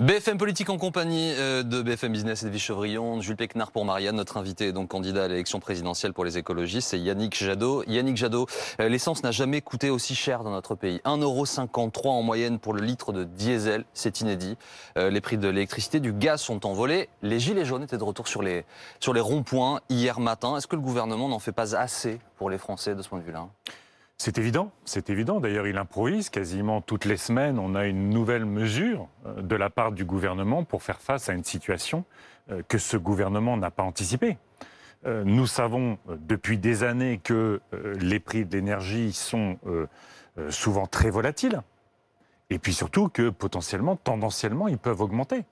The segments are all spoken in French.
BFM Politique en compagnie euh, de BFM Business et de Chevrillon, Jules Péquenard pour Marianne, notre invité donc candidat à l'élection présidentielle pour les écologistes, c'est Yannick Jadot. Yannick Jadot, euh, l'essence n'a jamais coûté aussi cher dans notre pays. 1,53€ en moyenne pour le litre de diesel, c'est inédit. Euh, les prix de l'électricité, du gaz sont envolés. Les gilets jaunes étaient de retour sur les, sur les ronds-points hier matin. Est-ce que le gouvernement n'en fait pas assez pour les Français de ce point de vue-là? C'est évident, c'est évident. D'ailleurs, il improvise quasiment toutes les semaines. On a une nouvelle mesure euh, de la part du gouvernement pour faire face à une situation euh, que ce gouvernement n'a pas anticipée. Euh, nous savons depuis des années que les prix de l'énergie sont souvent très volatiles. Et puis surtout que potentiellement, tendanciellement, ils peuvent augmenter.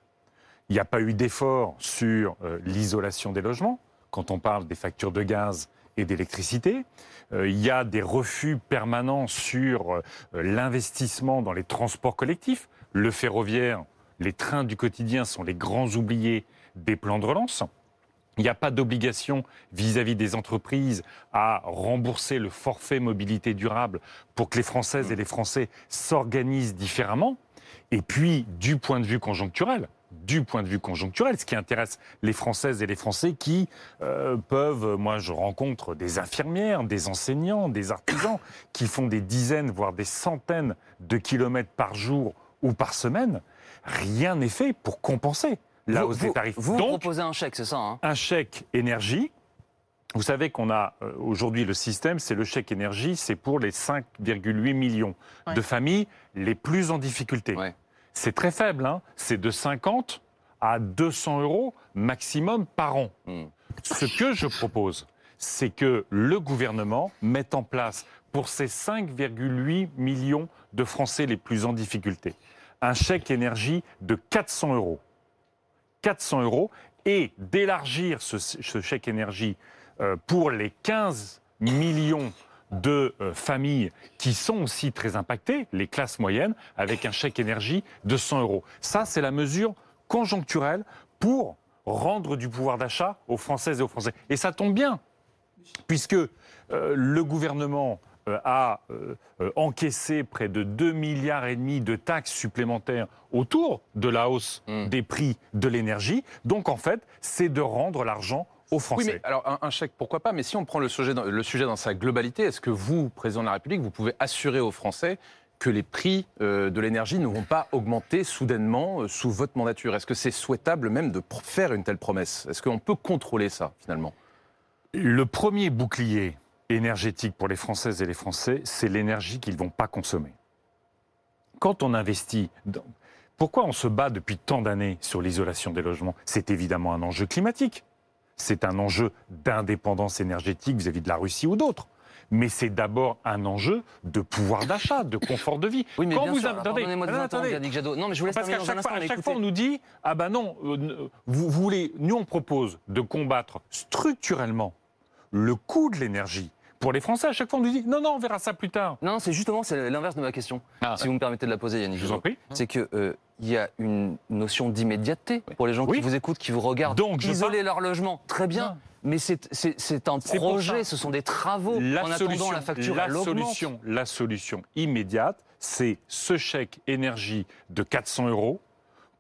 Il n'y a pas eu d'effort sur l'isolation des logements. Quand on parle des factures de gaz, et d'électricité. Euh, il y a des refus permanents sur euh, l'investissement dans les transports collectifs. Le ferroviaire, les trains du quotidien sont les grands oubliés des plans de relance. Il n'y a pas d'obligation vis-à-vis des entreprises à rembourser le forfait mobilité durable pour que les Françaises et les Français s'organisent différemment. Et puis, du point de vue conjoncturel, du point de vue conjoncturel, ce qui intéresse les Françaises et les Français qui euh, peuvent, moi je rencontre des infirmières, des enseignants, des artisans qui font des dizaines, voire des centaines de kilomètres par jour ou par semaine. Rien n'est fait pour compenser la hausse des tarifs. Vous, proposez un chèque, c'est ça hein? Un chèque énergie. Vous savez qu'on a euh, aujourd'hui le système, c'est le chèque énergie, c'est pour les 5,8 millions de familles les plus en difficulté c'est très faible, hein. c'est de 50 à 200 euros maximum par an. Hmm. Ce que je propose, c'est que le gouvernement mette en place pour ces 5,8 millions de Français les plus en difficulté un chèque énergie de 400 euros. 400 euros et d'élargir ce, chèque énergie euh, pour les 15 millions de euh, familles qui sont aussi très impactées, les classes moyennes, avec un chèque énergie de 100 euros. Ça, c'est la mesure conjoncturelle pour rendre du pouvoir d'achat aux Françaises et aux Français. Et ça tombe bien, puisque euh, le gouvernement euh, a encaissé près de 2 milliards et demi de taxes supplémentaires autour de la hausse mmh. des prix de l'énergie. Donc en fait, c'est de rendre l'argent oui, mais alors un, chèque, pourquoi pas Mais si on prend le sujet dans, le sujet dans sa globalité, est-ce que vous, président de la République, vous pouvez assurer aux Français que les prix euh, de l'énergie ne vont pas augmenter soudainement euh, sous votre mandature? Est-ce que c'est souhaitable même de faire une telle promesse? Est-ce qu'on peut contrôler ça finalement? Le premier bouclier énergétique pour les Françaises et les Français, c'est l'énergie qu'ils ne vont pas consommer. Quand on investit... Pourquoi on se bat depuis tant d'années sur l'isolation des logements? C'est évidemment un enjeu climatique c'est un enjeu d'indépendance énergétique vis-à-vis de la Russie ou d'autres mais c'est d'abord un enjeu de pouvoir d'achat, de confort de vie. Oui, mais Quand bien vous sûr, attendez, moi de attendez. Jadot. Non, mais je vous laisse Parce qu'à chaque, fois, à chaque fois, on nous dit ah ben non, euh, vous voulez, nous on propose de combattre structurellement le coût de l'énergie pour les Français, à chaque fois, on nous dit non, non, on verra ça plus tard. Non, c'est justement c'est l'inverse de ma question. Ah. si vous me permettez de la poser, Yannick. Je vous en prie. C'est que euh, il y a une notion d'immédiateté pour les gens qui vous écoutent, qui vous regardent. Donc, isoler leur logement, très bien. Mais c'est un projet, ce sont des travaux la en attendant la facture la solution, la solution immédiate, c'est ce chèque énergie de 400 euros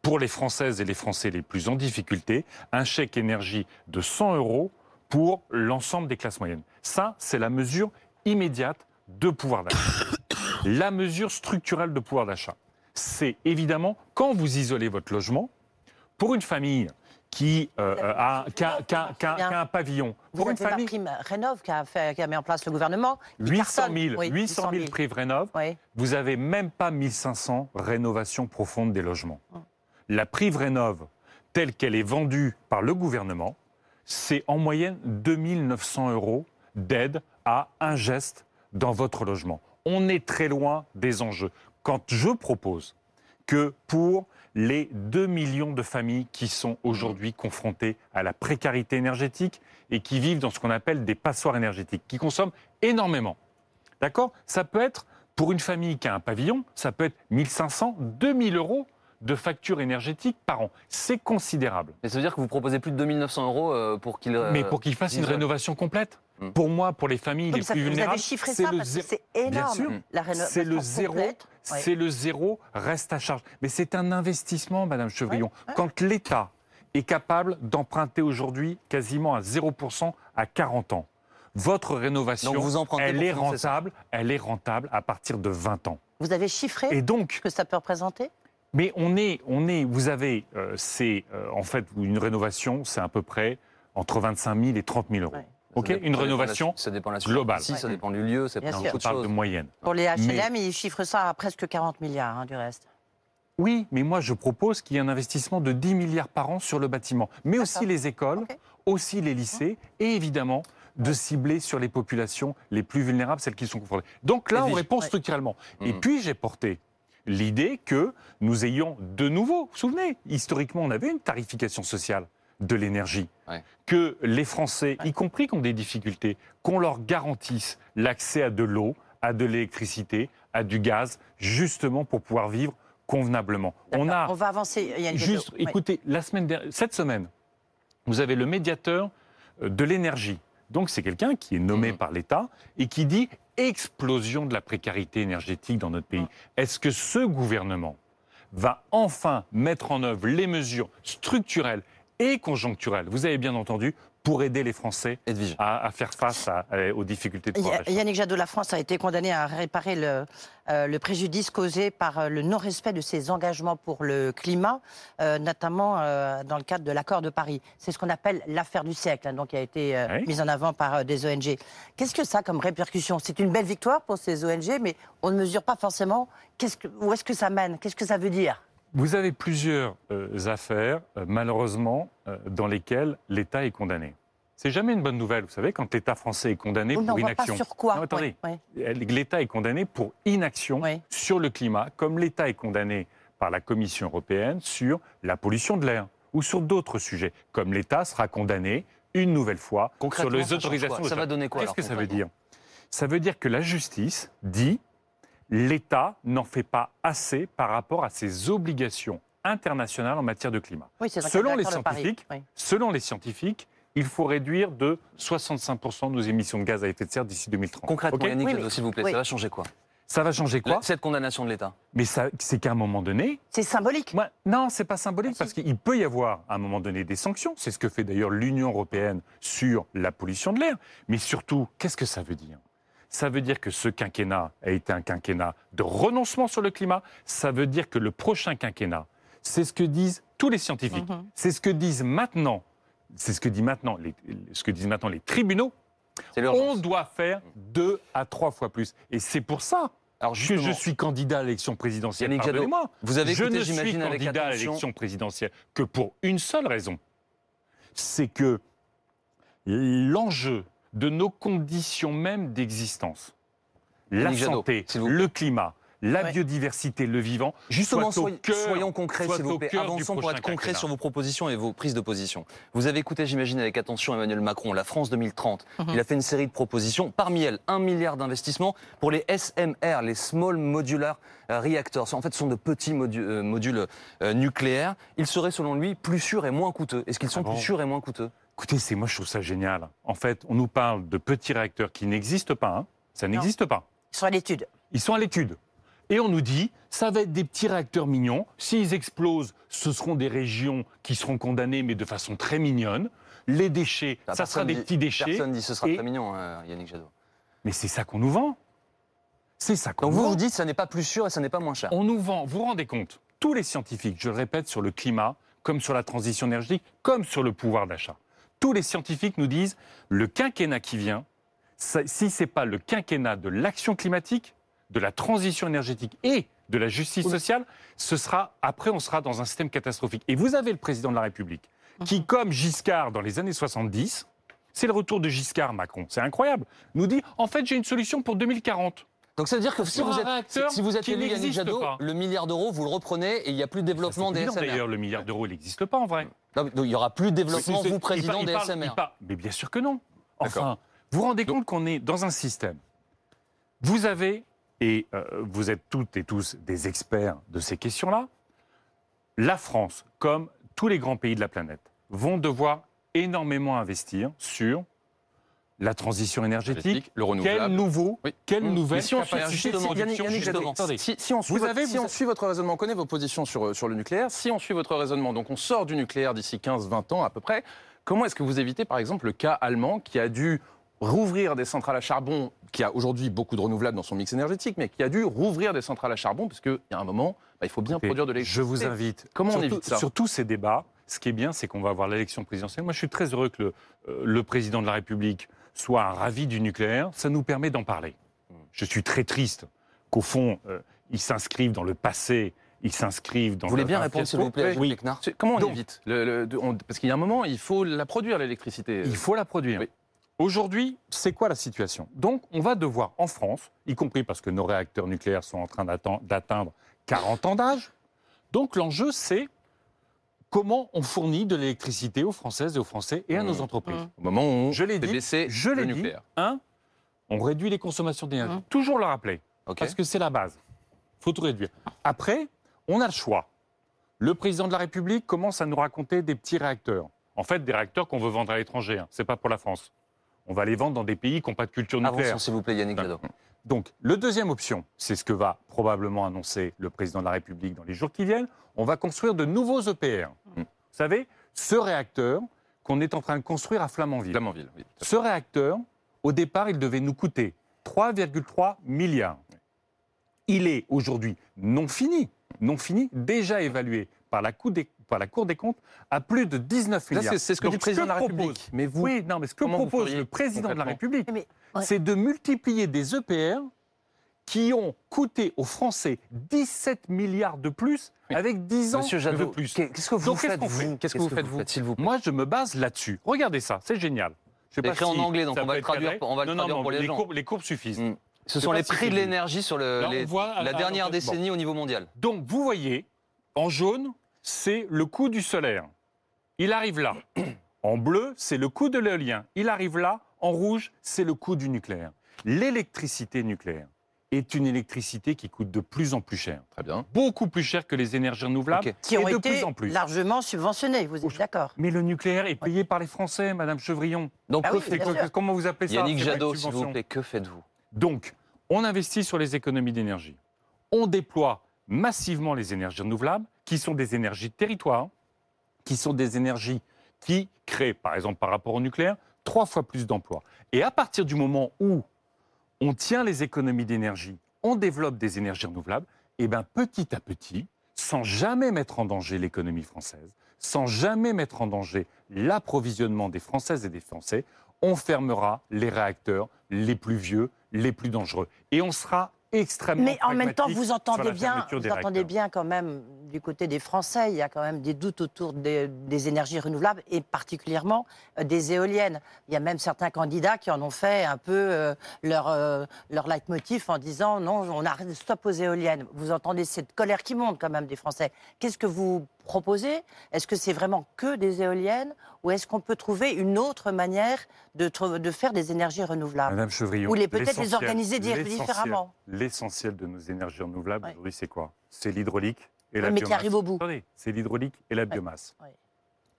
pour les Françaises et les Français les plus en difficulté, un chèque énergie de 100 euros pour l'ensemble des classes moyennes. Ça, c'est la mesure immédiate de pouvoir d'achat. la mesure structurelle de pouvoir d'achat, c'est évidemment quand vous isolez votre logement, pour une famille qui, euh, a, un pavillon. Pour une famille. La prime Rénov qui a, fait, qui a mis en place le gouvernement. 800 000, 800 000 primes Rénov. Vous n'avez même pas 1500 rénovations profondes des logements. Hum. La prime Rénov, telle qu'elle est vendue par le gouvernement, c'est en moyenne 2900 euros d'aide à un geste dans votre logement. On est très loin des enjeux. Quand je propose que pour les 2 millions de familles qui sont aujourd'hui confrontées à la précarité énergétique et qui vivent dans ce qu'on appelle des passoires énergétiques, qui consomment énormément. D'accord? Ça peut être, pour une famille qui a un pavillon, ça peut être 1500, 2000 euros de factures énergétiques par an. C'est considérable. Mais ça veut dire que vous proposez plus de 2900 euros euh, pour qu'ils... Mais pour qu'ils fassent une rénovation complète Mm. Pour moi, pour les familles Comme les ça, plus vous vulnérables, avez chiffré c'est ça le zéro. c'est Bien énorme. sûr. La rénovation C'est le zéro, c'est le zéro reste à charge. Mais c'est un investissement, Madame Chevrillon. Ouais, ouais. Quand l'État est capable d'emprunter aujourd'hui quasiment à 0% à 40 ans, votre rénovation, Donc vous empruntez elle est rentable, elle est rentable à partir de 20 ans. Vous avez chiffré Et donc, ce que ça peut représenter? Mais on est, on est, vous avez, euh, c'est euh, en fait une rénovation, c'est à peu près entre 25 000 et 30 000 euros. Ouais. Ok, dépend- une ça dépend de la- rénovation Ça dépend de la globale. superficie, ça Ouais. dépend du lieu, ça dépend beaucoup Je de parle choses. de moyenne. Pour les Mais- HLM, ils chiffrent ça à presque 40 milliards hein, du reste. Oui, mais moi je propose qu'il y ait un investissement de 10 milliards par an sur le bâtiment, mais aussi les écoles, aussi les lycées, et évidemment de cibler sur les populations les plus vulnérables, celles qui sont confrontées. Donc là, on répond Ouais. structurellement. Et Mhm. puis j'ai porté l'idée que nous ayons de nouveau, vous vous souvenez, historiquement, on avait une tarification sociale de l'énergie, Ouais. que les Français, y compris qui ont des difficultés, qu'on leur garantisse l'accès à de l'eau, à de l'électricité, à du gaz, justement pour pouvoir vivre convenablement. On a On va avancer. Yann Juste, Jadot. Ouais. écoutez, la semaine dernière- cette semaine, vous avez le médiateur euh, de l'énergie. Donc, c'est quelqu'un qui est nommé Mhm. par l'État et qui dit explosion de la précarité énergétique dans notre pays. Mhm. Est-ce que ce gouvernement va enfin mettre en œuvre les mesures structurelles et conjoncturelles, vous avez bien entendu, pour aider les Français à, à faire face à- à- aux difficultés de pouvoir Yannick Jadot, la France a été condamnée à réparer le, euh, le préjudice causé par euh, le non-respect de ses engagements pour le climat, euh, notamment euh, dans le cadre de l'accord de Paris. C'est ce qu'on appelle l'affaire du siècle, hein, donc qui a été euh, Oui. mise en avant par euh, des ONG. Qu'est-ce que ça a comme répercussion? C'est une belle victoire pour ces ONG, mais on ne mesure pas forcément que, où est-ce que ça mène, qu'est-ce que ça veut dire? Vous avez plusieurs euh, affaires, euh, malheureusement, euh, dans lesquelles l'État est condamné. C'est jamais une bonne nouvelle, vous savez, quand l'État français est condamné On pour voit pas inaction. sur quoi. Non, attendez. Ouais, ouais. L'État est condamné pour inaction sur le climat, comme l'État est condamné par la Commission européenne sur la pollution de l'air ou sur d'autres sujets, comme l'État sera condamné une nouvelle fois sur les ça autorisations. quoi? de Ça va donner quoi Qu'est-ce que ça veut dire? Ça veut dire que la justice dit l'État n'en fait pas assez par rapport à ses obligations internationales en matière de climat. Oui, Selon les scientifiques, Oui. Selon les scientifiques, il faut réduire de 65% nos émissions de gaz à effet de serre d'ici 2030. Concrètement, Ok Yannick Oui, Jadot, mais- s'il vous plaît, oui. ça va changer quoi? Ça va changer quoi? Cette condamnation de l'État. Mais ça- c'est qu'à un moment donné, C'est symbolique. moi, non, c'est pas symbolique parce qu'il peut y avoir à un moment donné des sanctions. C'est ce que fait d'ailleurs l'Union européenne sur la pollution de l'air. Mais surtout, qu'est-ce que ça veut dire? Ça veut dire que ce quinquennat a été un quinquennat de renoncement sur le climat. Ça veut dire que le prochain quinquennat, c'est ce que disent tous les scientifiques. Mhm. C'est ce que disent maintenant, c'est ce que disent maintenant les, ce que disent maintenant les tribunaux. On doit faire deux à trois fois plus. Et c'est pour ça Alors que je suis candidat à l'élection présidentielle. Yannick Jadot, vous avez je écouté, ne suis candidat à l'élection présidentielle que pour une seule raison. C'est que l'enjeu de nos conditions même d'existence, la Yannick santé, le climat, la Ouais. biodiversité, le vivant, Justement, soit au soyons, cœur- soyons concrets, s'il vous plaît. Avançons pour être concrets sur vos propositions et vos prises de position. Vous avez écouté, j'imagine, avec attention Emmanuel Macron, la France 2030. Mhm. Il a fait une série de propositions. Parmi elles, un milliard d'investissements pour les SMR, les Small Modular Reactors. En fait, ce sont de petits modu- euh, modules euh, nucléaires. Ils seraient, selon lui, plus sûrs et moins coûteux. Est-ce qu'ils sont Ah bon plus sûrs et moins coûteux? Écoutez, c'est moi je trouve ça génial. En fait, on nous parle de petits réacteurs qui n'existent pas. hein. Ça n'existe pas. Sur l'étude. Ils sont à l'étude. Et on nous dit, ça va être des petits réacteurs mignons. S'ils explosent, ce seront des régions qui seront condamnées, mais de façon très mignonne. Les déchets, Bah, ça sera des dit- petits déchets. Personne dit ce sera Et- très mignon, hein, Yannick Jadot. Mais c'est ça qu'on nous vend. C'est ça qu'on Donc nous vous vend. vous dites, ça n'est pas plus sûr et ça n'est pas moins cher. On nous vend, vous vous rendez compte, tous les scientifiques, je le répète, sur le climat, comme sur la transition énergétique, comme sur le pouvoir d'achat, tous les scientifiques nous disent, le quinquennat qui vient, si ce n'est pas le quinquennat de l'action climatique, de la transition énergétique et de la justice sociale, ce sera, après on sera dans un système catastrophique. Et vous avez le président de la République, qui, comme Giscard dans les années 70, c'est le retour de Giscard, Macron, c'est incroyable, nous dit, en fait j'ai une solution pour 2040. Donc ça veut dire que si vous êtes, si vous êtes élu Yannick Jadot, pas. le milliard d'euros, vous le reprenez et il n'y a plus de développement des SMR. D'ailleurs, le milliard d'euros, il n'existe pas en vrai. Non, donc, il n'y aura plus de développement, vous, président des SMR. il parle- Mais bien sûr que non. Enfin, vous vous rendez compte qu'on est dans un système. Vous avez, et euh, vous êtes toutes et tous des experts de ces questions-là, la France, comme tous les grands pays de la planète, vont devoir énormément investir sur la transition énergétique, le quel renouvelable. nouveau, Oui. quelle Mmh. nouvelle si on capacité de production on suit Vous votre, avez- si vous on a- suit votre raisonnement, on connaît vos positions sur, sur le nucléaire, si on suit votre raisonnement, donc on sort du nucléaire d'ici 15-20 ans à peu près, comment est-ce que vous évitez par exemple le cas allemand qui a dû rouvrir des centrales à charbon, qui a aujourd'hui beaucoup de renouvelables dans son mix énergétique, mais qui a dû rouvrir des centrales à charbon, parce qu'il y a un moment, bah, il faut bien produire de Je l'électricité. vous invite. Comment on sur évite tout- ça Sur tous ces débats, ce qui est bien, c'est qu'on va avoir l'élection présidentielle. Moi, je suis très heureux que le, euh, le président de la République soit ravi du nucléaire. Ça nous permet d'en parler. Je suis très triste qu'au fond, euh, ils s'inscrivent dans le passé, ils s'inscrivent dans Vous voulez le- bien répondre, s'il vous plaît, Oui. Comment on Donc- évite le- le- de- on- Parce qu'il y a un moment, il faut la produire, l'électricité. Il faut la produire. Oui. Aujourd'hui, c'est quoi la situation? Donc, on va devoir, en France, y compris parce que nos réacteurs nucléaires sont en train d'atteindre 40 ans d'âge, donc l'enjeu, c'est comment on fournit de l'électricité aux Françaises et aux Français et à nos Mmh. entreprises. Mmh. Au moment où on Je l'ai dit, je le l'ai dit. nucléaire. Un, on réduit les consommations d'énergie. Mmh. Toujours le rappeler, parce que c'est la base. faut tout réduire. Après, on a le choix. Le président de la République commence à nous raconter des petits réacteurs. En fait, des réacteurs qu'on veut vendre à l'étranger. Hein. Ce n'est pas pour la France. On va les vendre dans des pays qui n'ont pas de culture nucléaire. Avançons, s'il vous plaît, Yannick Jadot. Donc, le deuxième option, c'est ce que va probablement annoncer le président de la République dans les jours qui viennent. On va construire de nouveaux EPR. Mm. Vous savez, ce réacteur qu'on est en train de construire à Flamanville. Flamanville, oui. Ce réacteur, au départ, il devait nous coûter 3,3 milliards. Il est aujourd'hui non fini, non fini, déjà évalué par la, Cour des, par la Cour des comptes à plus de 19 Là, milliards. c'est c'est ce que Donc, dit le président de la propose- République. Mais vous, Oui, non, mais ce que propose le président de la République, ouais. c'est de multiplier des EPR qui ont coûté aux Français 17 milliards de plus Oui. avec 10 ans Monsieur de Jadot, plus. qu'est-ce que vous Donc, qu'est-ce faites, fait vous? Qu'est-ce que vous faites, vous s'il vous plaît? Moi, je me base là-dessus. Regardez ça, c'est génial. C'est pas écrit en si anglais, donc on va le traduire on va le non, traduire non, pour les les gens. Courbes, les courbes suffisent. Mm. Ce sont les prix de l'énergie sur le- Là, les- la dernière bon. décennie au niveau mondial. Donc, vous voyez, en jaune, c'est le coût du solaire. Il arrive là. En bleu, c'est le coût de l'éolien. Il arrive là. En rouge, c'est le coût du nucléaire. L'électricité nucléaire est une électricité qui coûte de plus en plus cher. Très bien. Beaucoup plus cher que les énergies renouvelables. Qui ont et de été plus en plus. largement subventionnés, vous êtes d'accord Mais le nucléaire est payé par les Français, Madame Chevrillon. Donc, Ah oui, quoi- comment vous appelez ça Yannick Jadot, s'il vous plaît, que faites-vous? Donc, on investit sur les économies d'énergie. On déploie massivement les énergies renouvelables, qui sont des énergies de territoire, qui sont des énergies qui créent, par exemple par rapport au nucléaire, trois fois plus d'emplois. Et à partir du moment où on tient les économies d'énergie, on développe des énergies renouvelables, et bien petit à petit, sans jamais mettre en danger l'économie française, sans jamais mettre en danger l'approvisionnement des Françaises et des Français, on fermera les réacteurs les plus vieux, les plus dangereux. Et on sera extrêmement Mais en même temps, vous entendez bien, vous entendez bien quand même du côté des Français, il y a quand même des doutes autour des, des énergies renouvelables et particulièrement euh, des éoliennes. Il y a même certains candidats qui en ont fait un peu euh, leur, euh, leur leitmotiv en disant non, on arrête stop aux éoliennes. Vous entendez cette colère qui monte quand même des Français. Qu'est-ce que vous proposez Est-ce que c'est vraiment que des éoliennes ou est-ce qu'on peut trouver une autre manière de, faire des énergies renouvelables Madame Chevrillon, Ou les- peut-être les organiser différemment? L'essentiel de nos énergies renouvelables Ouais. aujourd'hui, c'est quoi? C'est l'hydraulique et la Oui, mais qui biomasse. arrive au bout. C'est l'hydraulique et la biomasse.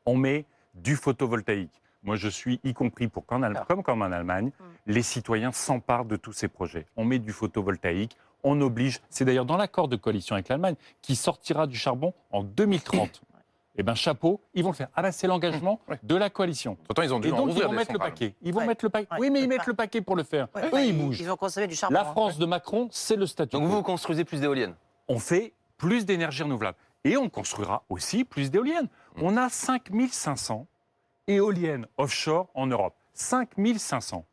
On met du photovoltaïque. Moi, je suis y compris pour qu'en Allemagne, comme, comme en Allemagne, les citoyens s'emparent de tous ces projets. On met du photovoltaïque, on oblige. C'est d'ailleurs dans l'accord de coalition avec l'Allemagne qui sortira du charbon en 2030. Eh bien, chapeau, ils vont le faire. Ah ben, c'est l'engagement Ouais. de la coalition. Pourtant, ils ont dû Et donc, ils vont mettre le paquet. Ils vont Ouais. mettre le paquet. Ouais, Oui, mais ils mettent le paquet pour le faire. Ouais, Eux, ils bougent. Ils ont consommé du charbon. La hein. France de Macron, c'est le statut Donc vous construisez plus d'éoliennes On fait plus d'énergie renouvelable. Et on construira aussi plus d'éoliennes. On a 5500 éoliennes offshore en Europe. 5500.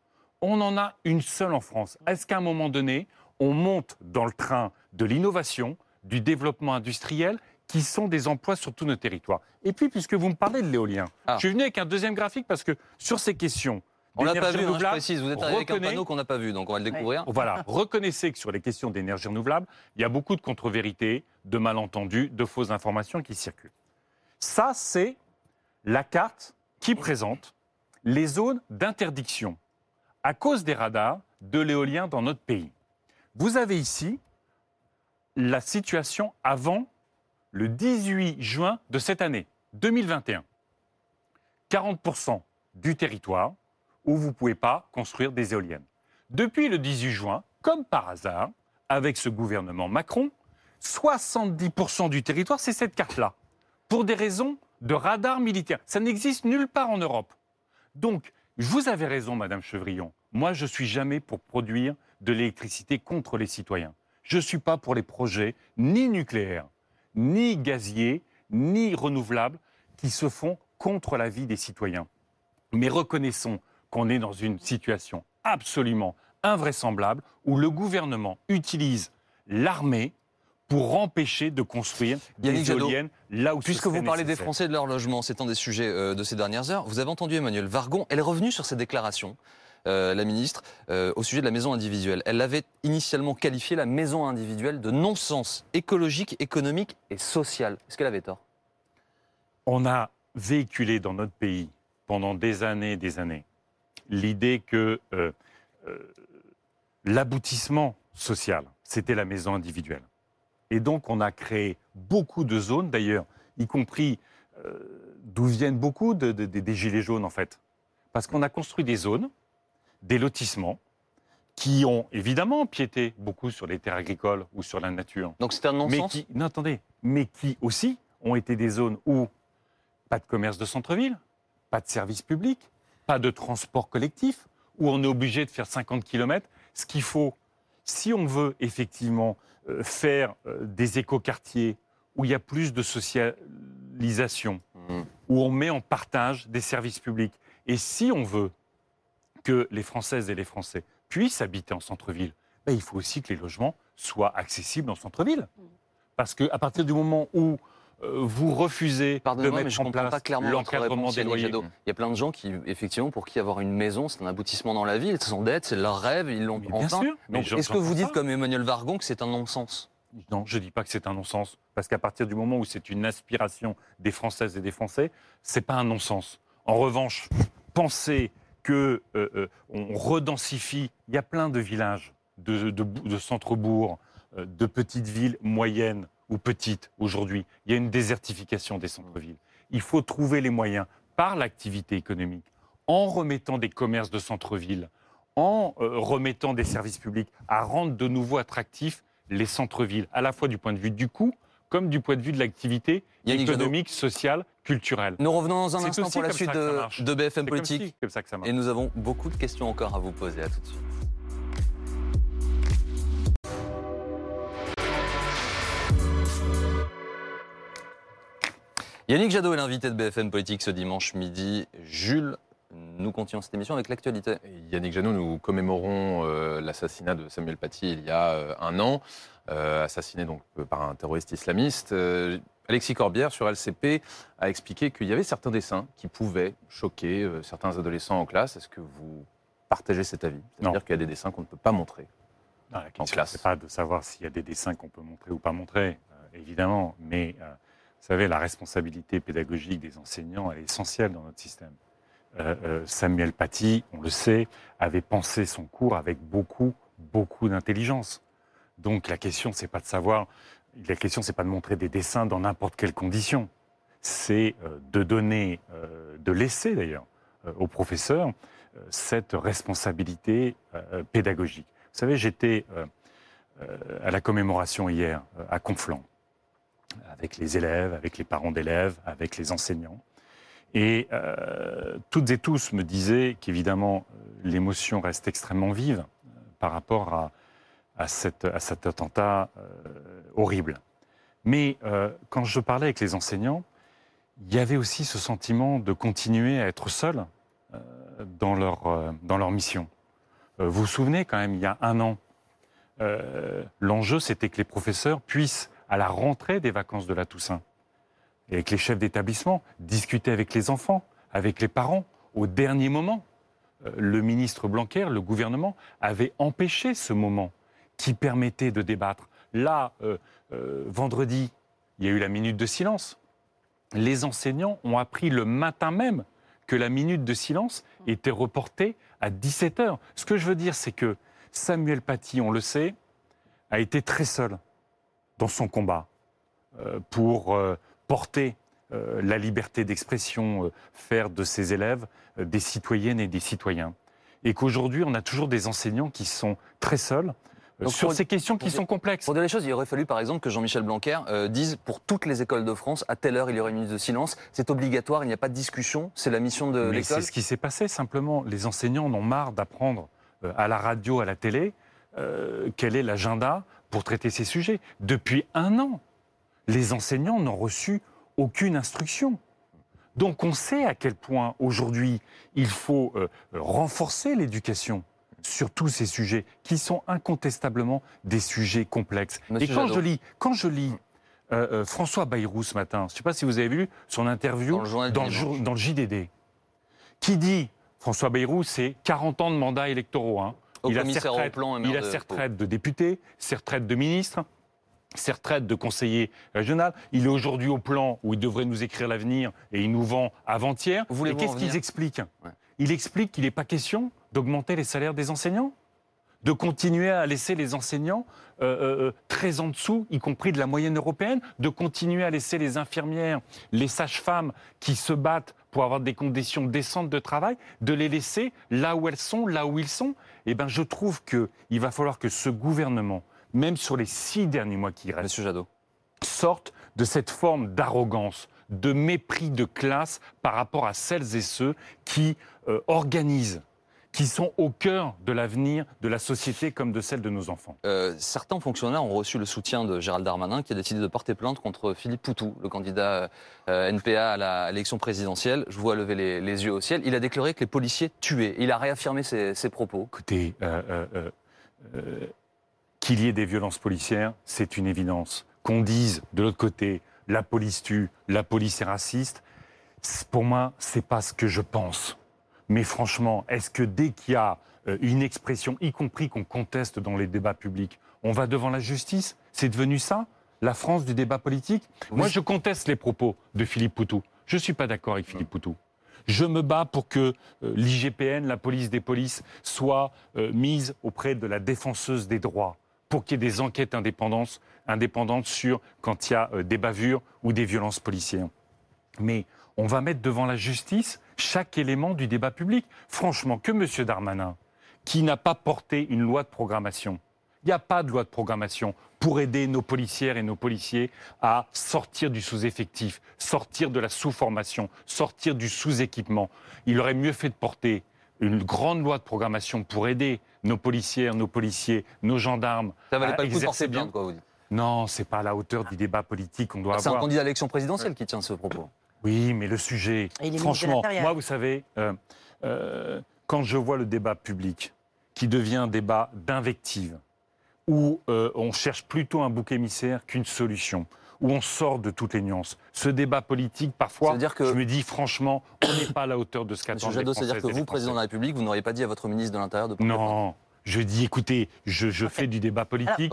On en a une seule en France. Est-ce qu'à un moment donné, on monte dans le train de l'innovation, du développement industriel, qui sont des emplois sur tous nos territoires Et puis, puisque vous me parlez de l'éolien, Ah. je suis venu avec un deuxième graphique parce que sur ces questions On l'a pas vu, hein, je renouvelable, précise. Vous êtes arrivé avec un panneau qu'on n'a pas vu, donc on va le découvrir. voilà, reconnaissez que sur les questions d'énergie renouvelable, il y a beaucoup de contre-vérités, de malentendus, de fausses informations qui circulent. Ça, c'est la carte qui présente les zones d'interdiction à cause des radars de l'éolien dans notre pays. Vous avez ici la situation avant le 18 juin de cette année, 2021. 40% du territoire où vous ne pouvez pas construire des éoliennes. Depuis le 18 juin, comme par hasard, avec ce gouvernement Macron, 70% du territoire, c'est cette carte-là. Pour des raisons de radar militaire. Ça n'existe nulle part en Europe. Donc, vous avez raison, Madame Chevrillon. Moi, je suis jamais pour produire de l'électricité contre les citoyens. Je ne suis pas pour les projets ni nucléaires, ni gaziers, ni renouvelables qui se font contre la vie des citoyens. Mais reconnaissons qu'on est dans une situation absolument invraisemblable où le gouvernement utilise l'armée pour empêcher de construire des éoliennes là où Puisque vous parlez des Français et de leur logement, c'est un des sujets euh, de ces dernières heures, vous avez entendu Emmanuel Vargon, elle est revenue sur ses déclarations. Euh, la ministre, euh, au sujet de la maison individuelle. Elle avait initialement qualifié la maison individuelle de non-sens écologique, économique et social. Est-ce qu'elle avait tort? On a véhiculé dans notre pays pendant des années et des années l'idée que l'aboutissement social, c'était la maison individuelle. Et donc, on a créé beaucoup de zones, d'ailleurs, y compris euh, d'où viennent beaucoup des gilets jaunes, en fait. Parce qu'on a construit des zones, des lotissements, qui ont évidemment empiété beaucoup sur les terres agricoles ou sur la nature. Donc c'est un non-sens qui, Non, attendez, mais qui aussi ont été des zones où pas de commerce de centre-ville, pas de services publics, pas de transport collectif, où on est obligé de faire 50 km. Ce qu'il faut, si on veut effectivement euh, faire euh, des écoquartiers où il y a plus de socialisation, mmh. où on met en partage des services publics. Et si on veut que les Françaises et les Français puissent habiter en centre-ville, ben, il faut aussi que les logements soient accessibles en centre-ville. Parce qu'à partir du moment où euh, vous refusez de mettre en place l'encadrement des loyers. Il y a plein de gens qui, effectivement, pour qui avoir une maison, c'est un aboutissement dans la vie, ils s'endettent, c'est leur rêve, ils l'ont Bien sûr. Est-ce que vous dites, comme Emmanuel Vargon, que c'est un non-sens? Non, je ne dis pas que c'est un non-sens, parce qu'à partir du moment où c'est une aspiration des Françaises et des Français, c'est pas un non-sens. En revanche, penser que euh, euh, on redensifie, il y a plein de villages, de, centres-bourgs, de petites villes moyennes ou petites aujourd'hui. Il y a une désertification des centres-villes. Il faut trouver les moyens par l'activité économique, en remettant des commerces de centre-ville, en euh, remettant des services publics, à rendre de nouveau attractifs les centres-villes, à la fois du point de vue du coût, comme du point de vue de l'activité économique, sociale, culturelle. Nous revenons dans un instant pour la suite de, de, BFM Politique. Et nous avons beaucoup de questions encore à vous poser. À tout de suite. Yannick Jadot est l'invité de BFM Politique ce dimanche midi. Jules, nous continuons cette émission avec l'actualité. Yannick Jadot, nous commémorons euh, l'assassinat de Samuel Paty il y a euh, un an, euh, assassiné donc par un terroriste islamiste. Alexis Corbière sur LCP a expliqué qu'il y avait certains dessins qui pouvaient choquer certains adolescents en classe. Est-ce que vous partagez cet avis? C'est-à-dire qu'il y a des dessins qu'on ne peut pas montrer non, la question, Ce n'est pas de savoir s'il y a des dessins qu'on peut montrer ou pas montrer, évidemment, mais vous savez, la responsabilité pédagogique des enseignants est essentielle dans notre système. Euh, euh, Samuel Paty, on le sait, avait pensé son cours avec beaucoup, beaucoup d'intelligence. Donc la question, c'est pas de savoir, la question, c'est pas de montrer des dessins dans n'importe quelle condition. C'est euh, de donner, de laisser d'ailleurs aux professeurs cette responsabilité pédagogique. Vous savez, j'étais à la commémoration hier à Conflans avec les élèves, avec les parents d'élèves, avec les enseignants. Et euh, toutes et tous me disaient qu'évidemment, euh, l'émotion reste extrêmement vive euh, par rapport à, à, cet attentat horrible. Mais quand je parlais avec les enseignants, il y avait aussi ce sentiment de continuer à être seul dans, leur, dans leur mission. vous vous souvenez quand même, il y a un an, l'enjeu c'était que les professeurs puissent à la rentrée des vacances de la Toussaint. Et avec les chefs d'établissement, discuter avec les enfants, avec les parents, au dernier moment. Euh, le ministre Blanquer, le gouvernement, avait empêché ce moment qui permettait de débattre. Là, euh, euh, vendredi, il y a eu la minute de silence. Les enseignants ont appris le matin même que la minute de silence était reportée à 17 heures. Ce que je veux dire, c'est que Samuel Paty, on le sait, a été très seul dans son combat euh, pour porter la liberté d'expression, faire de ses élèves des citoyennes et des citoyens. Et qu'aujourd'hui, on a toujours des enseignants qui sont très seuls Donc, sur ces questions qui sont complexes. Pour dire les choses, il aurait fallu par exemple que Jean-Michel Blanquer euh, dise pour toutes les écoles de France, à telle heure il y aurait une minute de silence. C'est obligatoire, il n'y a pas de discussion, c'est la mission de l'école. c'est ce qui s'est passé simplement. Les enseignants en ont marre d'apprendre euh, à la radio, à la télé, euh, quel est l'agenda pour traiter ces sujets. Depuis un an, les enseignants n'ont reçu aucune instruction. Donc on sait à quel point aujourd'hui il faut euh, renforcer l'éducation sur tous ces sujets qui sont incontestablement des sujets complexes. Monsieur Et quand Jadot. je lis, quand je lis euh, euh, François Bayrou ce matin, je ne sais pas si vous avez vu son interview Dans le journal du dans le, dimanche. jour- dans le JDD, qui dit, François Bayrou, c'est 40 ans de mandat électoraux. hein. Il a ses au retraites, il a de ses Pau. retraites de député, ses retraites de ministre, ses retraites de conseiller régional. Il est aujourd'hui au plan où il devrait nous écrire l'avenir et il nous vend avant-hier. Et qu'est-ce qu'ils expliquent? Il explique qu'il n'est pas question d'augmenter les salaires des enseignants de continuer à laisser les enseignants euh, euh, euh, très en dessous, y compris de la moyenne européenne, de continuer à laisser les infirmières, les sages-femmes qui se battent pour avoir des conditions décentes de travail, de les laisser là où elles sont, là où ils sont. Eh ben, je trouve qu'il va falloir que ce gouvernement, même sur les six derniers mois qui restent, Monsieur Jadot. sorte de cette forme d'arrogance, de mépris de classe par rapport à celles et ceux qui euh, organisent, qui sont au cœur de l'avenir de la société comme de celle de nos enfants. Euh, certains fonctionnaires ont reçu le soutien de Gérald Darmanin qui a décidé de porter plainte contre Philippe Poutou, le candidat euh, NPA à l'élection présidentielle. Je vois lever les, les yeux au ciel. Il a déclaré que les policiers tuaient. Il a réaffirmé ses, ses propos. Écoutez, euh, qu'il y ait des violences policières, c'est une évidence. Qu'on dise de l'autre côté, la police tue, la police est raciste, pour moi, c'est pas ce que je pense. Mais franchement, est-ce que dès qu'il y a euh, une expression, y compris qu'on conteste dans les débats publics, on va devant la justice? C'est devenu ça, la France du débat politique? Moi, je conteste les propos de Philippe Poutou. Je ne suis pas d'accord avec Philippe Poutou. Je me bats pour que euh, l'IGPN, la police des polices, soit euh, mise auprès de la défenseuse des droits, pour qu'il y ait des enquêtes indépendantes, indépendantes sur quand il y a euh, des bavures ou des violences policières. Mais on va mettre devant la justice chaque élément du débat public. Franchement, que M. Darmanin, qui n'a pas porté une loi de programmation, il n'y a pas de loi de programmation pour aider nos policières et nos policiers à sortir du sous-effectif, sortir de la sous-formation, sortir du sous-équipement. Il aurait mieux fait de porter une grande loi de programmation pour aider nos policières, nos policiers, nos gendarmes. Ça valait pas le coup de porter bien. quoi, vous dites. Non, c'est pas à la hauteur du débat politique qu'on doit C'est un avoir. candidat à l'élection présidentielle qui tient ce propos. Oui, mais le sujet, Et il est ministre de franchement, l'Intérieur. moi, vous savez, euh, euh, quand je vois le débat public qui devient un débat d'invective, où euh, on cherche plutôt un bouc émissaire qu'une solution, où on sort de toutes les nuances, ce débat politique, parfois, veut dire que- je me dis franchement, on n'est pas à la hauteur de ce qu'attendent les Jadot, c'est-à-dire que vous, président de la. République, vous n'auriez pas dit à votre ministre de l'Intérieur de Non, je dis, écoutez, je, je fais du débat politique,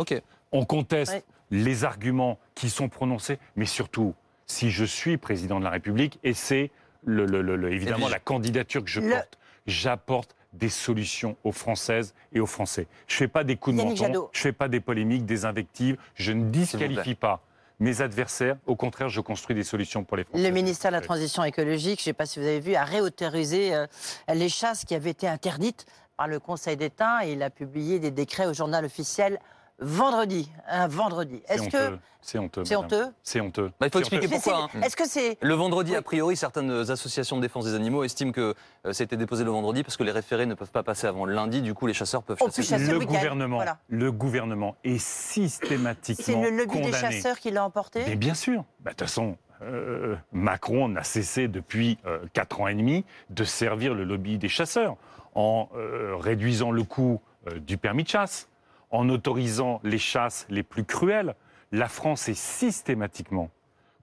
on conteste Ouais. les arguments qui sont prononcés, mais surtout, si je suis président de la République, et c'est le, le- le- le- évidemment la candidature que je porte, j'apporte des solutions aux Françaises et aux Français. Je ne fais pas des coups de Yannick menton, Jadot. je ne fais pas des polémiques, des invectives, je ne disqualifie pas mes adversaires, au contraire, je construis des solutions pour les Français. Le ministère de la Transition écologique, je ne sais pas si vous avez vu, a réautorisé euh, les chasses qui avaient été interdites par le Conseil d'État et il a publié des décrets au journal officiel vendredi. Un vendredi. C'est Est-ce que honteux. C'est honteux. c'est honteux C'est honteux. Bah, il faut expliquer honteux. Pourquoi, hein Est-ce que c'est Le vendredi, Oui. a priori, certaines associations de défense des animaux estiment que euh, ça a été déposé le vendredi parce que les référés ne peuvent pas passer avant le lundi. Du coup, les chasseurs peuvent chasser. chasser le gouvernement, voilà. le gouvernement est systématiquement c'est le lobby des chasseurs qui l'a emporté Mais bien sûr. Bah, De toute façon, euh, Macron n'a cessé depuis euh, quatre ans et demi de servir le lobby des chasseurs en euh, réduisant le coût euh, du permis de chasse, en autorisant les chasses les plus cruelles. La France est systématiquement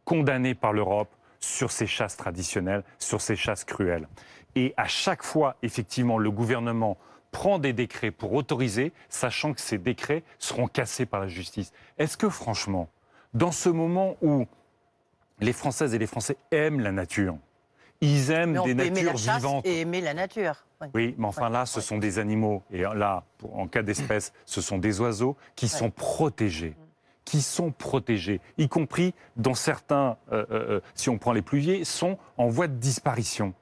condamnée par l'Europe sur ces chasses traditionnelles, sur ces chasses cruelles. Et à chaque fois, effectivement, le gouvernement prend des décrets pour autoriser, sachant que ces décrets seront cassés par la justice. Est-ce que franchement, dans ce moment où les Françaises et les Français aiment la nature, ils aiment des natures vivantes. et aimer la nature. Oui. Oui, mais enfin Ouais, là, ce ouais. sont des animaux, et là, pour- en cas d'espèce, ce sont des oiseaux qui sont protégés, qui sont protégés, y compris dans certains, euh, euh, euh, si on prend les pluviers, sont en voie de disparition.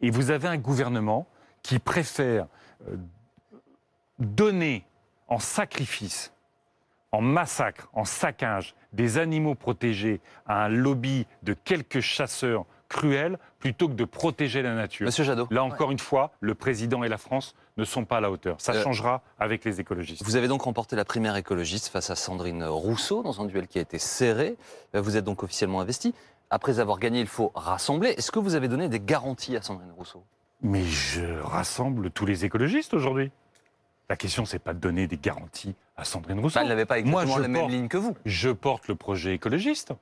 Et vous avez un gouvernement qui préfère euh, donner en sacrifice, en massacre, en saccage des animaux protégés à un lobby de quelques chasseurs cruels plutôt que de protéger la nature. Monsieur Jadot. Là encore une fois, le président et la France ne sont pas à la hauteur. Ça Euh, changera avec les écologistes. Vous avez donc remporté la primaire écologiste face à Sandrine Rousseau dans un duel qui a été serré. Euh, Vous êtes donc officiellement investi. Après avoir gagné, il faut rassembler. Est-ce que vous avez donné des garanties à Sandrine Rousseau? Mais je rassemble tous les écologistes aujourd'hui. La question, c'est pas de donner des garanties à Sandrine Rousseau. Bah, Elle n'avait pas Moi, exactement je la même porte- ligne que vous. Je porte le projet écologiste.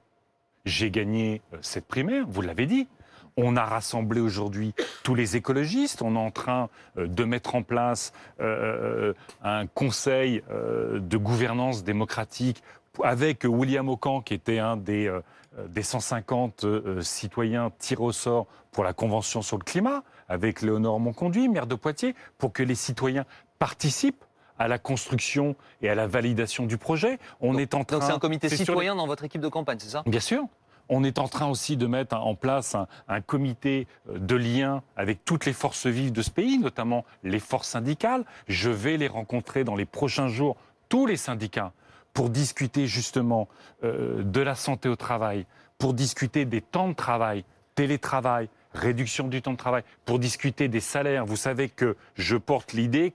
J'ai gagné euh, cette primaire, vous l'avez dit. On a rassemblé aujourd'hui tous les écologistes. On est en train euh, de mettre en place euh, un conseil de gouvernance démocratique avec William Ocan, qui était un des, euh, des 150 euh, citoyens tirés au sort pour la Convention sur le climat, avec Léonore Monconduit, maire de Poitiers, pour que les citoyens participent à la construction et à la validation du projet. On Donc- est en train. Donc c'est un comité les- citoyen dans votre équipe de campagne, c'est ça? Bien sûr. On est en train aussi de mettre en place un, un comité euh, de lien avec toutes les forces vives de ce pays, notamment les forces syndicales. Je vais les rencontrer dans les prochains jours, tous les syndicats, pour discuter justement euh, de la santé au travail, pour discuter des temps de travail, télétravail, réduction du temps de travail, pour discuter des salaires. Vous savez que je porte l'idée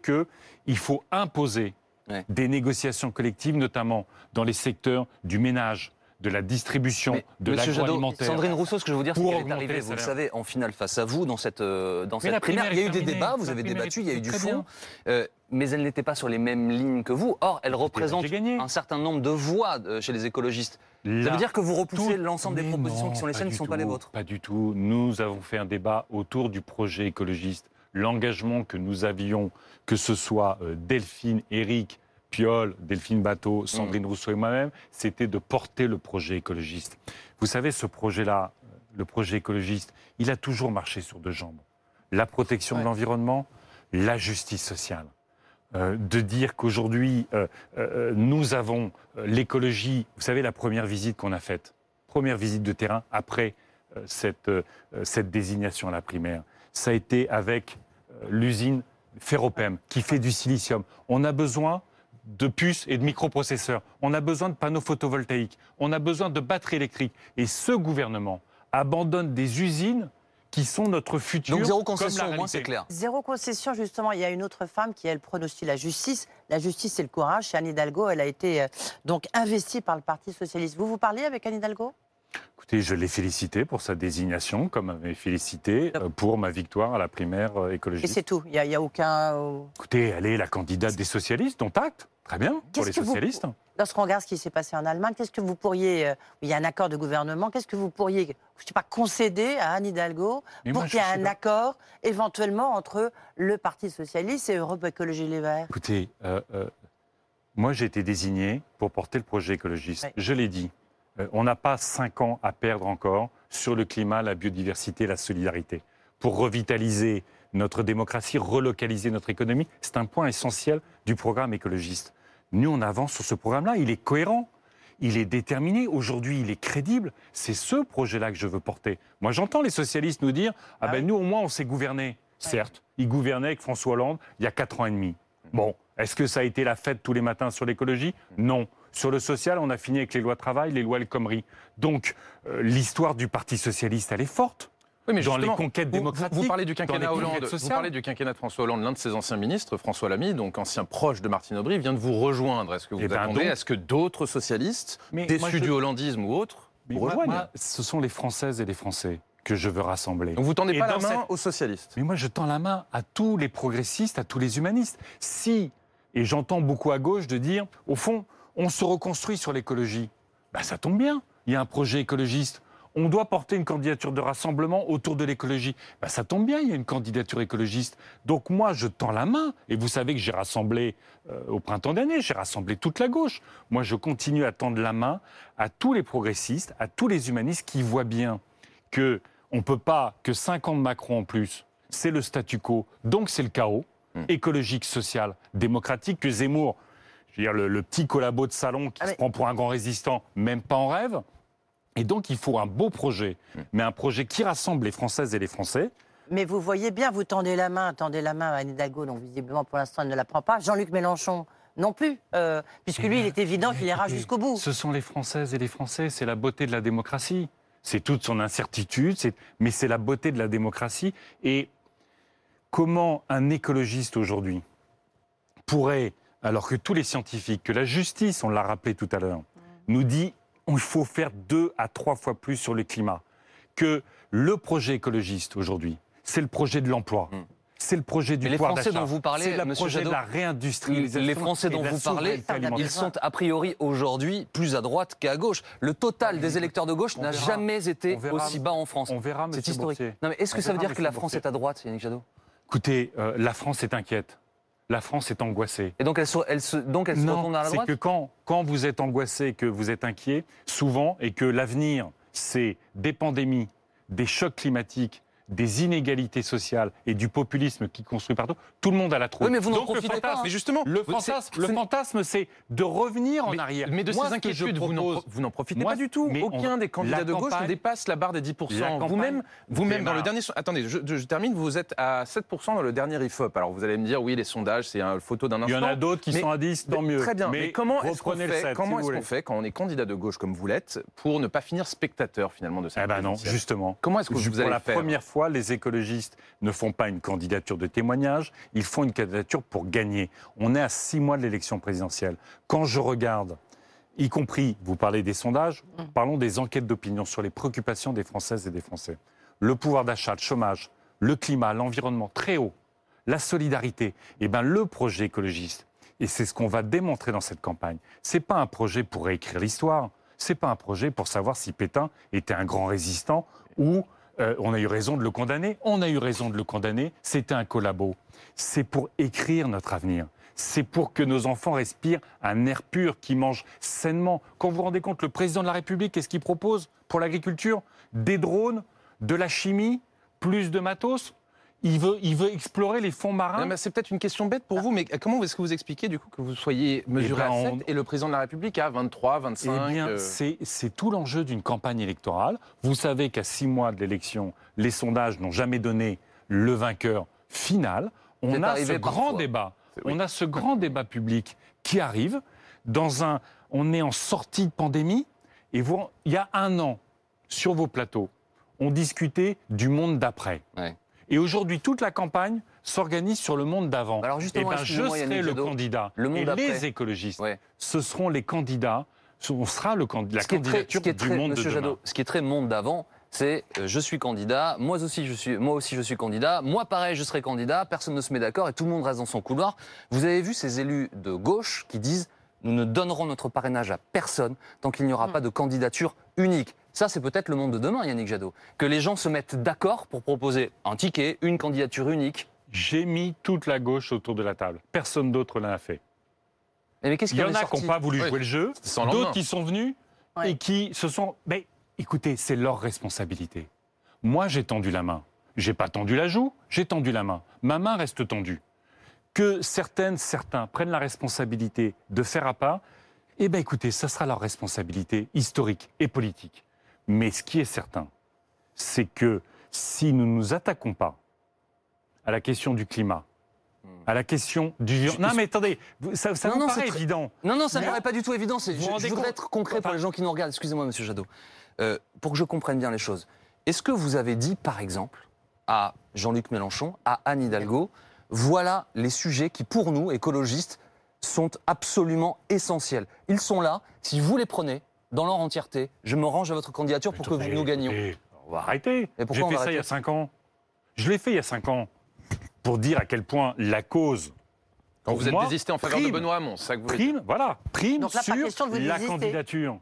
qu'il faut imposer Ouais. des négociations collectives, notamment dans les secteurs du ménage, de la distribution, Mais, de l'agroalimentaire. Sandrine Rousseau, ce que je veux dire, c'est qu'elle est arrivée, vous le savez, en finale face à vous dans cette, euh, dans Mais cette primaire. primaire Il y a eu des terminée. débats, vous avez débattu, il y a eu du fond, euh, mais elle n'était pas sur les mêmes lignes que vous. Or, elle représente j'ai gagné. un certain nombre de voix euh, chez les écologistes. Ça veut dire que vous repoussez l'ensemble des propositions non, qui sont les siennes, qui ne sont pas les vôtres. Pas du tout. Nous avons fait un débat autour du projet écologiste. L'engagement que nous avions, que ce soit euh, Delphine, Eric, Piolle, Delphine Bateau, Sandrine Mm. Rousseau et moi-même, c'était de porter le projet écologiste. Vous savez, ce projet-là, euh, le projet écologiste, il a toujours marché sur deux jambes. La protection Ouais. de l'environnement, la justice sociale. Euh, de dire qu'aujourd'hui, euh, euh, nous avons l'écologie, vous savez, la première visite qu'on a faite, première visite de terrain après cette, cette désignation à la primaire, ça a été avec l'usine Ferropem qui fait du silicium. On a besoin de puces et de microprocesseurs. On a besoin de panneaux photovoltaïques. On a besoin de batteries électriques. Et ce gouvernement abandonne des usines qui sont notre futur. Donc zéro concession, au moins c'est clair. Zéro concession, justement. Il y a une autre femme qui, elle, prône aussi la justice. La justice, c'est le courage. Chez Anne Hidalgo, elle a été euh, donc investie par le Parti Socialiste. Vous vous parliez avec Anne Hidalgo? Écoutez, je l'ai félicité pour sa désignation, comme elle m'avait félicité euh, pour ma victoire à la primaire euh, Et écologiste. c'est tout. Il n'y a, aucun. euh, Écoutez, elle est la candidate des socialistes, dont acte. Très bien, pour les vous- socialistes. Lorsqu'on regarde ce qui s'est passé en Allemagne, qu'est-ce que vous pourriez. il y a un accord de gouvernement. Qu'est-ce que vous pourriez, je ne sais pas, concéder à Anne Hidalgo Mais pour qu'il y ait un pas- accord éventuellement entre le Parti Socialiste et Europe Écologie Les Verts? Écoutez, euh, euh, moi j'ai été désigné pour porter le projet écologiste. Je l'ai dit, on n'a pas cinq ans à perdre encore sur le climat, la biodiversité, la solidarité. Pour revitaliser notre démocratie, relocaliser notre économie, c'est un point essentiel du programme écologiste. Nous, on avance sur ce programme-là, il est cohérent. Il est déterminé. Aujourd'hui, il est crédible. C'est ce projet-là que je veux porter. Moi, j'entends les socialistes nous dire Ah Ah ben, nous, au moins, on s'est gouverné. Certes, ils gouvernaient avec François Hollande il y a quatre ans et demi. Bon, est-ce que ça a été la fête tous les matins sur l'écologie? Non. Sur le social, on a fini avec les lois travail, les lois El Khomri. Donc, euh, l'histoire du Parti socialiste, elle est forte. Oui, mais Dans les conquêtes vous- démocratiques, Vous, parlez du quinquennat Hollande. Vous parlez du quinquennat de François Hollande. L'un de ses anciens ministres, François Lamy, donc ancien proche de Martine Aubry, vient de vous rejoindre. Est-ce que vous Eh ben attendez à ce que d'autres socialistes, Mais déçus je- du hollandisme ou autres, Mais vous rejoignent moi, ce sont les Françaises et les Français que je veux rassembler. Donc vous tendez Et pas la main cette- aux socialistes. Mais moi, je tends la main à tous les progressistes, à tous les humanistes. Si, et j'entends beaucoup à gauche de dire, au fond, on se reconstruit sur l'écologie. Ben, ça tombe bien. Il y a un projet écologiste. On doit porter une candidature de rassemblement autour de l'écologie. Ben, ça tombe bien, il y a une candidature écologiste. Donc moi, je tends la main. Et vous savez que j'ai rassemblé euh, au printemps dernier, j'ai rassemblé toute la gauche. Moi, je continue à tendre la main à tous les progressistes, à tous les humanistes qui voient bien que on ne peut pas que 5 ans de Macron en plus, c'est le statu quo, donc c'est le chaos Hmm. écologique, social, démocratique que Zemmour. Je veux dire, le, le petit collabo de salon qui Ah, se mais- prend pour un grand résistant, même pas en rêve. Et donc, il faut un beau projet, mais un projet qui rassemble les Françaises et les Français. Mais vous voyez bien, vous tendez la main, tendez la main à Anne Hidalgo, donc visiblement pour l'instant elle ne la prend pas. Jean-Luc Mélenchon non plus, euh, puisque lui il est évident qu'il ira jusqu'au bout. Ce sont les Françaises et les Français, c'est la beauté de la démocratie. C'est toute son incertitude, mais c'est la beauté de la démocratie. Et comment un écologiste aujourd'hui pourrait, alors que tous les scientifiques, que la justice, on l'a rappelé tout à l'heure, nous dit qu'il faut faire deux à trois fois plus sur le climat, que le projet écologiste aujourd'hui, c'est le projet de l'emploi. Mm. C'est le projet du Mais les pouvoir Français dont vous parlez, c'est le monsieur projet Jadot, de la réindustrialisation. Les Français dont vous parlez, ils sont a priori aujourd'hui plus à droite qu'à gauche. Le total des électeurs de gauche n'a jamais été verra. aussi bas en France. On verra, C'est historique. Boursier. Non, mais est-ce que On ça veut verra, dire que la France est à droite, Yannick Jadot? Écoutez, euh, la France est inquiète. La France est angoissée. Et donc elle se, elle se- donc elle se Non, retourne à la c'est droite que quand, quand vous êtes angoissé, que vous êtes inquiet, souvent, et que l'avenir, c'est des pandémies, des chocs climatiques, des inégalités sociales et du populisme qui construit partout, tout le monde a la trouille. Oui, mais vous Donc, le profitez pas, fantasme- hein. Mais justement, Le fantasme, c'est- le fantasme, c'est de revenir en mais, arrière. mais de Moi, ces inquiétudes, vous n'en propose- pro- vous n'en profitez Moi, pas du tout. Aucun des candidats de gauche ne dépasse la barre des 10%. La campagne Vous-même, vous-même dans le dernier... Attendez, je, termine. Vous êtes à 7% dans le dernier IFOP. Alors vous allez me dire, oui, les sondages, c'est une photo d'un Il instant. y en a d'autres qui Mais- sont à 10, tant mieux. Très bien. Mais, comment est-ce qu'on fait, 7, comment si voulez. qu'on fait quand on est candidat de gauche comme vous l'êtes pour ne pas finir spectateur finalement de cette Eh ben non, justement. Comment est-ce que vous allez la faire? première fois, les écologistes ne font pas une candidature de témoignage, ils font une candidature pour gagner. On est à six mois de l'élection présidentielle. Quand je regarde, y compris, vous parlez des sondages, parlons des enquêtes d'opinion sur les préoccupations des Françaises et des Français. Le pouvoir d'achat, le chômage, le climat, l'environnement, très haut. La solidarité, eh ben, le projet écologiste, et c'est ce qu'on va démontrer dans cette campagne, c'est pas un projet pour réécrire l'histoire, c'est pas un projet pour savoir si Pétain était un grand résistant ou euh, on a eu raison de le condamner. On a eu raison de le condamner. C'était un collabo. C'est pour écrire notre avenir. C'est pour que nos enfants respirent un air pur, qui mangent sainement. Quand vous vous rendez compte, le président de la République, qu'est-ce qu'il propose pour l'agriculture? Des drones, de la chimie, plus de matos? Il veut, il veut explorer les fonds marins. C'est peut-être une question bête pour vous, mais comment est-ce que vous expliquez du coup que vous soyez mesuré ben, à 7 on- et le président de la République à 23, 25 Eh bien, euh, c'est- tout l'enjeu d'une campagne électorale. Vous savez qu'à six mois de l'élection, les sondages n'ont jamais donné le vainqueur final. On a ce grand débat. Oui. On a ce grand débat public qui arrive dans un. On est en sortie de pandémie et vous, il y a un an, sur vos plateaux, on discutait du monde d'après. Ouais. Et aujourd'hui, toute la campagne s'organise sur le monde d'avant. Alors justement, Eh ben, je serai Yannick le Jadot, candidat. le monde et d'après. les écologistes, Ouais. ce seront les candidats. On sera le, candi- la ce qui est très, candidature du très- monde Monsieur de demain. Jadot, ce qui est très monde d'avant, c'est euh, je suis candidat, moi aussi je suis, moi aussi je suis candidat, moi pareil je serai candidat, personne ne se met d'accord et tout le monde reste dans son couloir. Vous avez vu ces élus de gauche qui disent nous ne donnerons notre parrainage à personne tant qu'il n'y aura pas de candidature unique. Ça, c'est peut-être le monde de demain, Yannick Jadot. Que les gens se mettent d'accord pour proposer un ticket, une candidature unique. J'ai mis toute la gauche autour de la table. Personne d'autre l'a fait. Et mais qu'est-ce Il qu'il y en a qui n'ont pas voulu Oui. jouer le jeu, d'autres qui sont venus Ouais. et qui se sont. Mais écoutez, c'est leur responsabilité. Moi, j'ai tendu la main. J'ai pas tendu la joue, j'ai tendu la main. Ma main reste tendue. Que certaines, certains prennent la responsabilité de faire à pas, eh bien écoutez, ça sera leur responsabilité historique et politique. Mais ce qui est certain, c'est que si nous ne nous attaquons pas à la question du climat, à la question du... Non mais attendez, ça, ça Non, vous non, paraît évident. Non, non, ça ne paraît pas du tout évident. Je, vous je voudrais être concret pour les gens qui nous regardent. Excusez-moi, Monsieur Jadot. Euh, pour que je comprenne bien les choses, est-ce que vous avez dit, par exemple, à Jean-Luc Mélenchon, à Anne Hidalgo, voilà les sujets qui, pour nous, écologistes, sont absolument essentiels. Ils sont là. Si vous les prenez dans leur entièreté, je me range à votre candidature pour que nous gagnions. on va arrêter. Et pourquoi J'ai on fait va ça il y a arrêter 5 ans. Je l'ai fait il y a 5 ans pour dire à quel point la cause. Quand vous êtes moi, désisté en faveur de Benoît Hamon, c'est ça que vous voulez dire Prime, voilà, prime Donc là, pas sur question de vous la désister. candidature.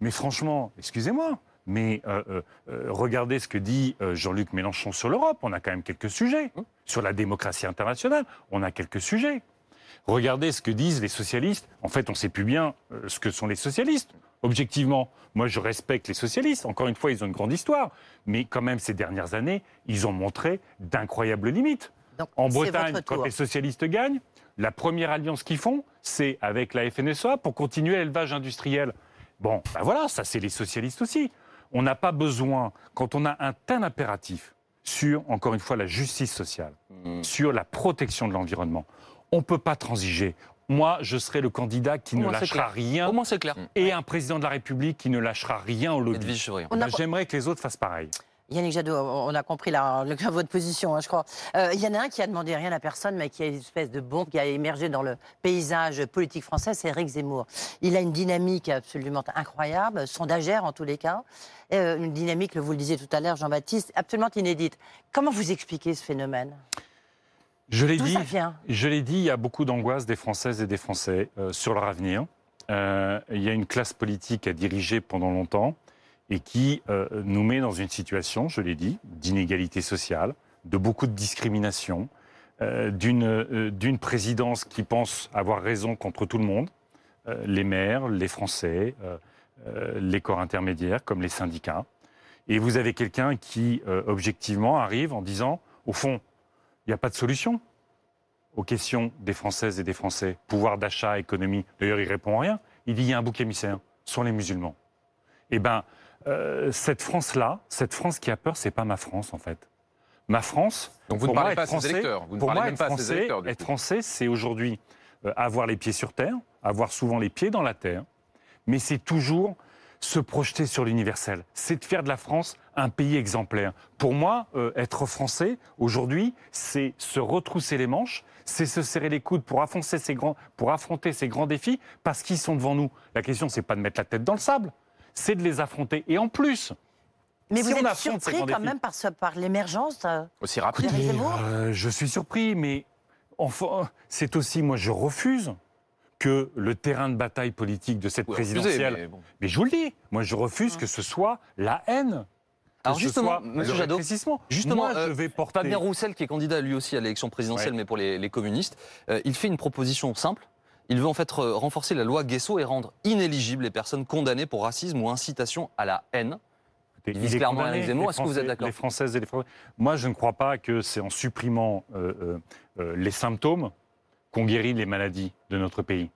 Mais franchement, excusez-moi, mais euh, euh, euh, regardez ce que dit euh, Jean-Luc Mélenchon sur l'Europe. On a quand même quelques sujets. Hum. Sur la démocratie internationale, on a quelques sujets. Regardez ce que disent les socialistes. En fait, on ne sait plus bien euh, ce que sont les socialistes. Objectivement, moi je respecte les socialistes. Encore une fois, ils ont une grande histoire. Mais quand même, ces dernières années, ils ont montré d'incroyables limites. Donc, En Bretagne, quand les socialistes gagnent, la première alliance qu'ils font, c'est avec la FNSEA pour continuer l'élevage industriel. Bon, ben voilà, ça c'est les socialistes aussi. On n'a pas besoin, quand on a un tel impératif sur, encore une fois, la justice sociale, Mm. sur la protection de l'environnement, on ne peut pas transiger. Moi, je serai le candidat qui Au ne lâchera rien Au moins, c'est clair. et un président de la République qui ne lâchera rien au lobby. On a- Ben, J'aimerais que les autres fassent pareil. Yannick Jadot, on a compris votre position, hein, je crois. Euh, Il y en a un qui a demandé rien à personne, mais qui a une espèce de bombe qui a émergé dans le paysage politique français, c'est Eric Zemmour. Il a une dynamique absolument incroyable, sondagère en tous les cas, Euh, une dynamique, vous le disiez tout à l'heure, Jean-Baptiste, absolument inédite. Comment vous expliquez ce phénomène? Je l'ai dit, je l'ai dit, il y a beaucoup d'angoisse des Françaises et des Français euh, sur leur avenir. Euh, il y a une classe politique à diriger pendant longtemps et qui euh, nous met dans une situation, je l'ai dit, d'inégalité sociale, de beaucoup de discrimination, d'une d'une présidence qui pense avoir raison contre tout le monde, les maires, les Français, les corps intermédiaires comme les syndicats. Et vous avez quelqu'un qui, objectivement, arrive en disant, au fond, il n'y a pas de solution aux questions des Françaises et des Français. Pouvoir d'achat, économie. D'ailleurs, il répond à rien. Il dit il y a un bouc émissaire, ce sont les musulmans. Eh bien, cette France-là, cette France qui a peur, c'est pas ma France, en fait. Ma France. Donc vous ne pour moi, parlez pas être à français- électeurs. Vous ne pour parlez moi, même être pas à français, électeurs. être français, c'est aujourd'hui euh, avoir les pieds sur terre, avoir souvent les pieds dans la terre, mais c'est toujours se projeter sur l'universel. C'est de faire de la France un pays exemplaire. Pour moi, euh, être français aujourd'hui, c'est se retrousser les manches, c'est se serrer les coudes pour affronter ces grands, pour affronter ces grands défis, parce qu'ils sont devant nous. La question, c'est pas de mettre la tête dans le sable, c'est de les affronter. Et en plus, Mais Si vous on êtes surpris quand défis. même par, ce- par l'émergence euh, Aussi rapide. Euh, je suis surpris, mais enfin, c'est aussi, moi, je refuse que le terrain de bataille politique de cette Vous refusez, présidentielle. mais bon. Mais je vous le dis, moi, je refuse que ce soit la haine. que Alors justement, le Jadot, justement, moi, euh, je vais porter. Fabien Roussel, qui est candidat lui aussi à l'élection présidentielle, Ouais. mais pour les, les communistes, euh, il fait une proposition simple. Il veut en fait re- renforcer la loi Guesso et rendre inéligibles les personnes condamnées pour racisme ou incitation à la haine. il vise est clairement les Est-ce que vous êtes d'accord Les Françaises et les Français. Moi, je ne crois pas que c'est en supprimant euh, les symptômes qu'on guérit les maladies de notre pays.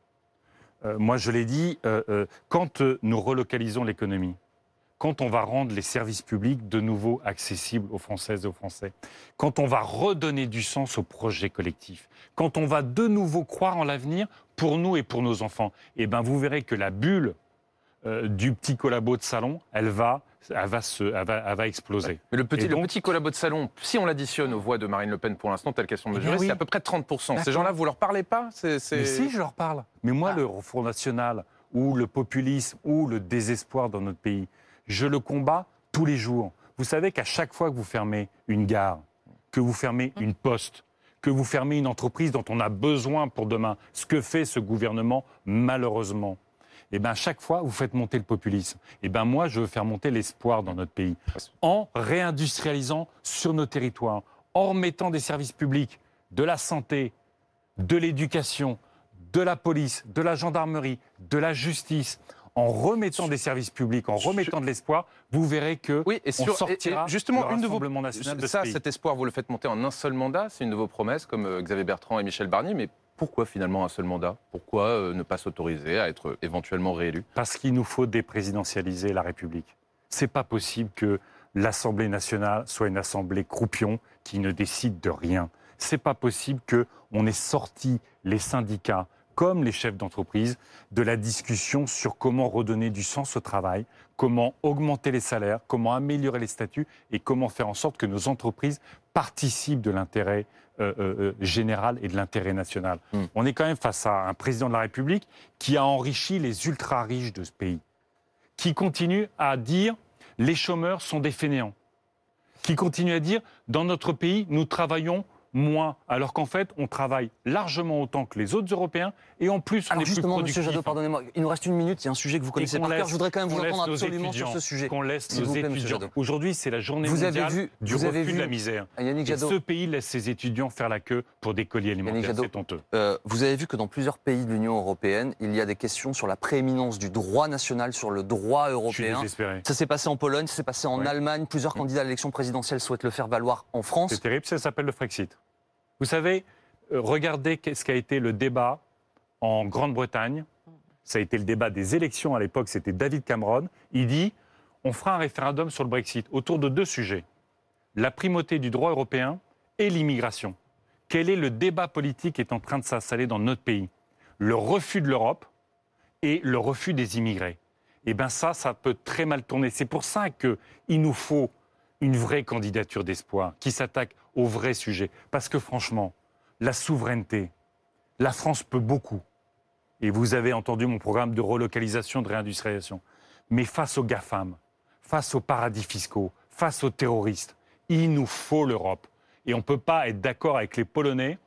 Euh, moi, je l'ai dit, euh, euh, quand nous relocalisons l'économie, quand on va rendre les services publics de nouveau accessibles aux Françaises et aux Français, quand on va redonner du sens au projet collectif, quand on va de nouveau croire en l'avenir pour nous et pour nos enfants, eh ben vous verrez que la bulle euh, du petit collabo de salon, elle va, elle va, se, elle va, elle va exploser. Mais le petit, le collabo de salon, si on l'additionne aux voix de Marine Le Pen pour l'instant, telle qu'elles sont Eh mesurées, oui. c'est à peu près 30%. Ces gens-là, vous leur parlez pas? C'est- c'est- Mais si, je leur parle. Mais moi, Ah. le Front National, ou le populisme, ou le désespoir dans notre pays, je le combats tous les jours. Vous savez qu'à chaque fois que vous fermez une gare, que vous fermez une poste, que vous fermez une entreprise dont on a besoin pour demain, ce que fait ce gouvernement, malheureusement, eh ben, chaque fois, vous faites monter le populisme. Eh ben, moi, je veux faire monter l'espoir dans notre pays. En réindustrialisant sur nos territoires, en remettant des services publics, de la santé, de l'éducation, de la police, de la gendarmerie, de la justice, en remettant des services publics, en remettant de l'espoir, vous verrez que Oui, et, on sur, et- sortira et justement, le une de vos national de ça, cet espoir, vous le faites monter en un seul mandat, c'est une de vos promesses, comme euh, Xavier Bertrand et Michel Barnier. Mais pourquoi finalement un seul mandat? Pourquoi euh, ne pas s'autoriser à être euh, éventuellement réélu? Parce qu'il nous faut déprésidentialiser la République. C'est pas possible que l'Assemblée nationale soit une assemblée croupion qui ne décide de rien. C'est pas possible que on ait sorti les syndicats comme les chefs d'entreprise de la discussion sur comment redonner du sens au travail, comment augmenter les salaires, comment améliorer les statuts et comment faire en sorte que nos entreprises participent de l'intérêt euh, euh, euh, général et de l'intérêt national. Hmm. On est quand même face à un président de la République qui a enrichi les ultra riches de ce pays, qui continue à dire les chômeurs sont des fainéants, qui continue à dire dans notre pays nous travaillons moins, alors qu'en fait on travaille largement autant que les autres Européens et en plus on Alors est plus justement, Monsieur. Jadot, pardonnez-moi, il nous reste une minute, il y a un sujet que vous connaissez qu'on par cœur. Je voudrais quand même vous entendre absolument sur ce sujet. Qu'on laisse nos plaît, étudiants. Aujourd'hui, c'est la journée Vous avez vu- du vous avez refus vu- de la misère. Yannick Et Jadot, ce pays laisse ses étudiants faire la queue pour des colis alimentaires. C'est honteux. euh, vous avez vu que dans plusieurs pays de l'Union européenne, il y a des questions sur la prééminence du droit national sur le droit Je suis européen. Ça s'est passé en Pologne, ça s'est passé en. Allemagne. Plusieurs candidats à l'élection présidentielle souhaitent le faire valoir en France. C'est terrible, ça s'appelle le Frexit. Vous savez, euh, regardez ce qu'a été le débat en Grande-Bretagne. Ça a été le débat des élections à l'époque, c'était David Cameron. Il dit on fera un référendum sur le Brexit autour de deux sujets la primauté du droit européen et l'immigration. Quel est le débat politique qui est en train de s'installer dans notre pays? Le refus de l'Europe et le refus des immigrés. Eh bien ça, ça peut très mal tourner. C'est pour ça qu'il nous faut une vraie candidature d'espoir qui s'attaque au vrai sujet. Parce que franchement, la souveraineté, la France peut beaucoup. Et vous avez entendu mon programme de relocalisation, de réindustrialisation. Mais face aux GAFAM, face aux paradis fiscaux, face aux terroristes, il nous faut l'Europe. Et on ne peut pas être d'accord avec les Polonais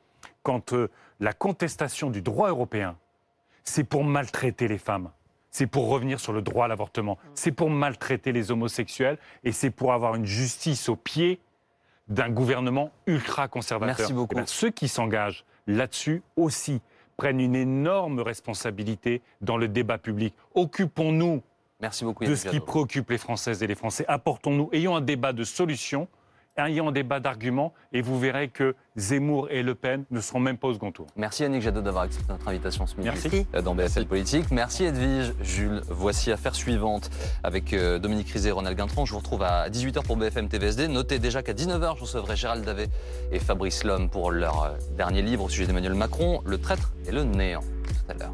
quand euh, la contestation du droit européen, c'est pour maltraiter les femmes. C'est pour revenir sur le droit à l'avortement. C'est pour maltraiter les homosexuels et c'est pour avoir une justice au pied d'un gouvernement ultra conservateur. Merci beaucoup. Eh ceux qui s'engagent là-dessus aussi prennent une énorme responsabilité dans le débat public. Occupons-nous Merci beaucoup, de ce qui préoccupe les Françaises et les Français. Apportons-nous, ayons un débat de solutions ayant un débat d'arguments et vous verrez que Zemmour et Le Pen ne seront même pas au second tour. Merci Yannick Jadot d'avoir accepté notre invitation ce midi Merci. Dans BFL Politique. Merci Edwige, Jules. Voici affaire suivante avec euh, Dominique Rizet et Ronald Guintron. Je vous retrouve à 18h pour BFM TVSD. Notez déjà qu'à 19h, je recevrai Gérald Davet et Fabrice Lhomme pour leur euh, dernier livre au sujet d'Emmanuel Macron, Le traître et le néant. Tout à l'heure.